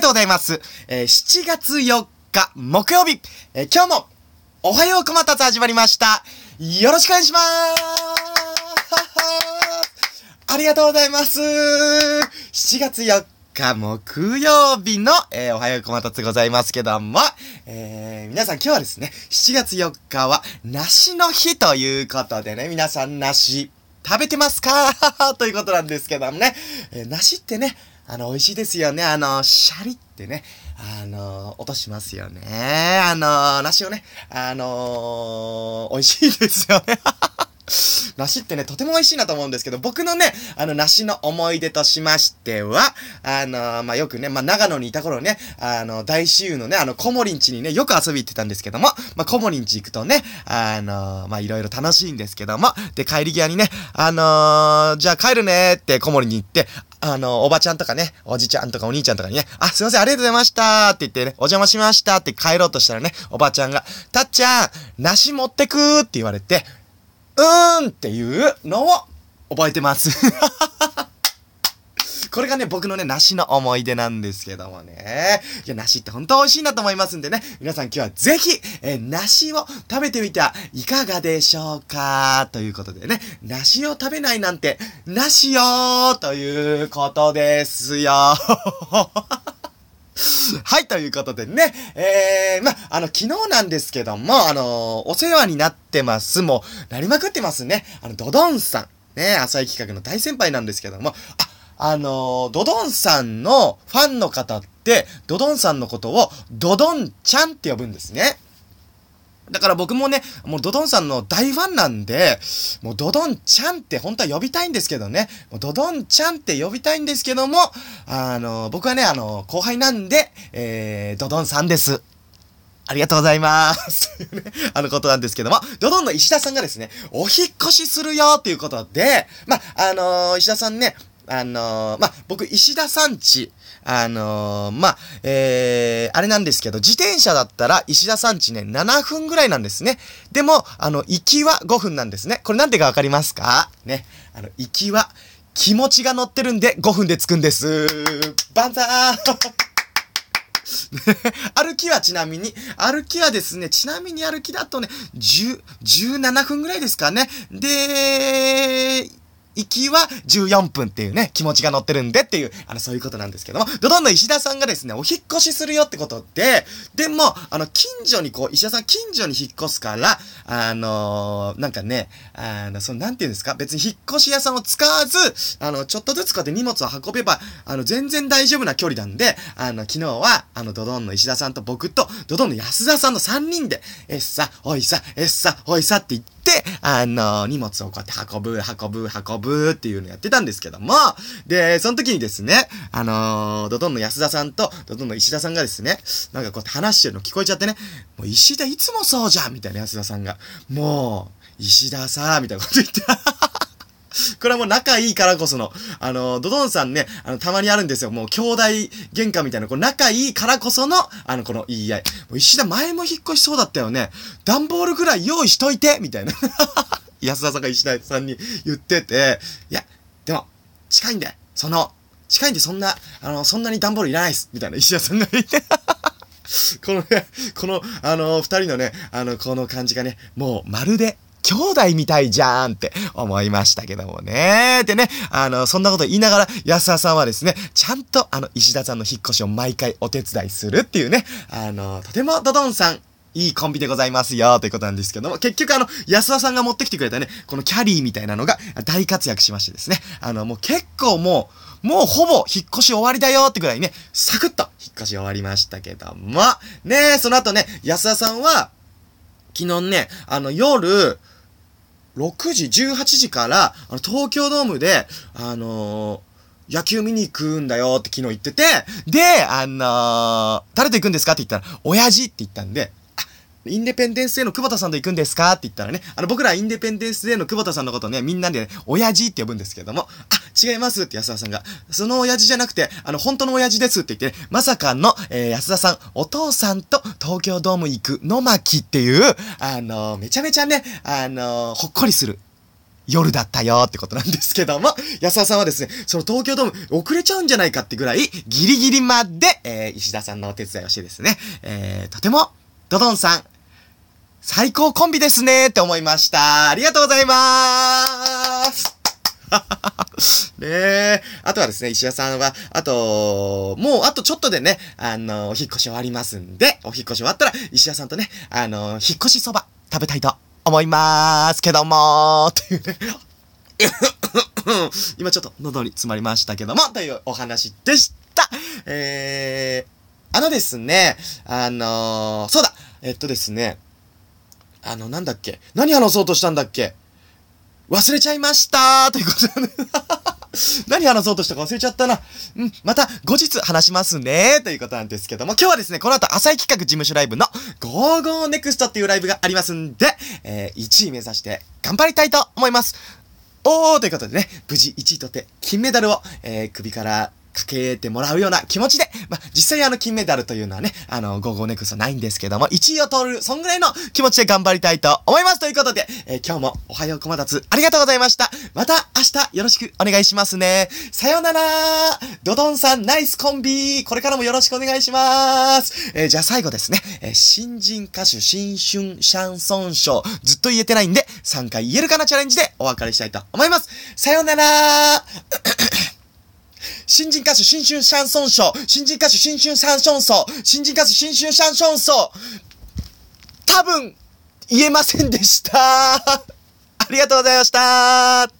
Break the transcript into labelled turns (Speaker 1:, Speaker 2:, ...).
Speaker 1: がとうございます。えー7月4日木曜日、えー今日もおはようこまたつ始まりました。よろしくお願いしますありがとうございます。7月4日木曜日の、えーおはようこまたつございますけども、えー皆さん今日はですね、7月4日は梨の日ということでね、皆さん梨食べてますか？ということなんですけどもね、えー梨ってね、あの、美味しいですよね。あの、シャリってね、あの、落としますよね。あの、梨をね、あの美味しいですよね。梨ってね、とても美味しいなと思うんですけど、僕のね、あの、梨の思い出としましては、あの、まあ、よくね、まあ、長野にいた頃ね、あの、大私有のね、あの、コモリンチにね、よく遊び行ってたんですけども、まあ、コモリンチ行くとね、あの、ま、いろいろ楽しいんですけども、で、帰り際にね、あのじゃあ帰るねってコモリに行って、あの、おばちゃんとかね、おじちゃんとかお兄ちゃんとかにね、あ、すいません、ありがとうございましたって言ってね、お邪魔しましたって帰ろうとしたらね、おばちゃんが、たっちゃん、梨持ってくーって言われて、ーんっていうのを覚えてます。これがね、僕のね、梨の思い出なんですけどもね。いや、梨って本当美味しいなと思いますんでね。皆さん今日はぜひ、えー梨を食べてみてはいかがでしょうか？ということでね、梨を食べないなんて、なしよーということですよ。はい、ということでね、えー、ま、あの、昨日なんですけども、あのお世話になってます。もう、なりまくってますね。あの、ドドンさん。ね、浅井企画の大先輩なんですけども、あ、あのドドンさんのファンの方って、ドドンさんのことを、ドドンちゃんって呼ぶんですね。だから僕もね、もうドドンさんの大ファンなんで、もうドドンちゃんって本当は呼びたいんですけどね、もうドドンちゃんって呼びたいんですけども、あの、僕はね、あの、後輩なんで、えー、ドドンさんです。ありがとうございます。あのことなんですけども、ドドンの石田さんがですね、お引っ越しするよっていうことで、まあ、あの石田さんね、あのま、僕、石田さんち、あのまあ、えー、あれなんですけど、自転車だったら石田さんちね、7分ぐらいなんですね。でも、あの、行きは5分なんですね。これなんでかわかりますか？ね。あの、行きは、気持ちが乗ってるんで5分で着くんです。バンザー 歩きはちなみに、歩きはですね、ちなみに歩きだとね、10、17分ぐらいですかね。で、行きは14分っていうね、気持ちが乗ってるんでっていう、あの、そういうことなんですけども、ドドンの石田さんがですね、お引っ越しするよってことで、でも、あの、近所にこう、石田さん近所に引っ越すから、あのーなんかね、あの、その、なんていうんですか、別に引っ越し屋さんを使わず、あの、ちょっとずつこうやって荷物を運べば、あの、全然大丈夫な距離なんで、あの、昨日は、あの、ドドンの石田さんと僕と、ドドンの安田さんの3人で、えっさ、おいさ、えっさ、おいさって言って、あの、荷物をこうやって運ぶ、運ぶ、運ぶっていうのやってたんですけども、で、その時にですね、あのドドンの安田さんと、ドドンの石田さんがですね、なんかこうやって話してるの聞こえちゃってね、もう石田いつもそうじゃんみたいな安田さんが、もう、石田さみたいなこと言って、これはもう仲いいからこその、あの、ドドンさんね、あの、たまにあるんですよ。もう兄弟喧嘩みたいな、こう仲いいからこその、あの、この言い合い。もう石田前も引っ越しそうだったよね。段ボールぐらい用意しといてみたいな。安田さんが石田さんに言ってて、いや、でも、近いんで、その、近いんでそんな、あの、そんなに段ボールいらないっす。みたいな石田さんが言って。このね、この、あの、二人のね、あの、この感じがね、もうまるで、兄弟みたいじゃんって思いましたけどもね。でね、あの、そんなこと言いながら、安田さんはですね、ちゃんとあの、石田さんの引っ越しを毎回お手伝いするっていうね、あの、とてもドドンさん、いいコンビでございますよ、ということなんですけども、結局あの、安田さんが持ってきてくれたね、このキャリーみたいなのが大活躍しましてですね、あの、もう結構もう、もうほぼ引っ越し終わりだよってぐらいね、サクッと引っ越し終わりましたけども、ねその後ね、安田さんは、昨日ね、あの夜、6時、18時から、あの、東京ドームで、あのー野球見に行くんだよって昨日言ってて、で、あのー誰と行くんですかって言ったら、親父って言ったんで、インデペンデンスデーの久保田さんと行くんですか？って言ったらね、あの、僕らインデペンデンスデーの久保田さんのことね、みんなでね、親父って呼ぶんですけども、あ、違いますって安田さんが、その親父じゃなくて、あの、本当の親父ですって言ってね、まさかの、えー安田さん、お父さんと東京ドーム行く野巻っていう、あのめちゃめちゃね、あのほっこりする。夜だったよってことなんですけども、安田さんはですね、その東京ドーム遅れちゃうんじゃないかってぐらい、ギリギリまで、えー、石田さんのお手伝いをしてですね、えー、とても、ドドンさん、最高コンビですねって思いました。ありがとうございます ねえ。あとはですね、石田さんは、あと、もうあとちょっとでね、あの、お引っ越し終わりますんで、お引っ越し終わったら、石田さんとね、あの、引っ越しそば食べたいと思いますけども、というね。今ちょっと喉に詰まりましたけども、というお話でした。えー、あのですね、あのー、そうだ、えっとですね、あの、なんだっけ？何話そうとしたんだっけ？忘れちゃいましたということで、ね、何話そうとしたか忘れちゃったな。うん、また後日話しますね。ということなんですけども、今日はですね、この後浅井企画事務所ライブの GoGoNEXT っていうライブがありますんで、えー、1位目指して頑張りたいと思います。おーということでね、無事1位取って金メダルを、えー、首からかけてもらうような気持ちで、まあ、実際あの金メダルというのはね、あの、 GoGoNEXT ないんですけども、1位を取る、そんぐらいの気持ちで頑張りたいと思いますということで、えー、今日もおはようこまたつありがとうございました。また明日よろしくお願いしますね。さよならドドンさんナイスコンビこれからもよろしくお願いします。えー、じゃあ最後ですね、えー、新人歌手新春シャンソンショー、ずっと言えてないんで、3回言えるかなチャレンジでお別れしたいと思います。さよなら新人歌手新春シャンソン賞、新人歌手新春シャンソン賞、新人歌手新春シャンソン賞、多分、言えませんでした。ありがとうございました。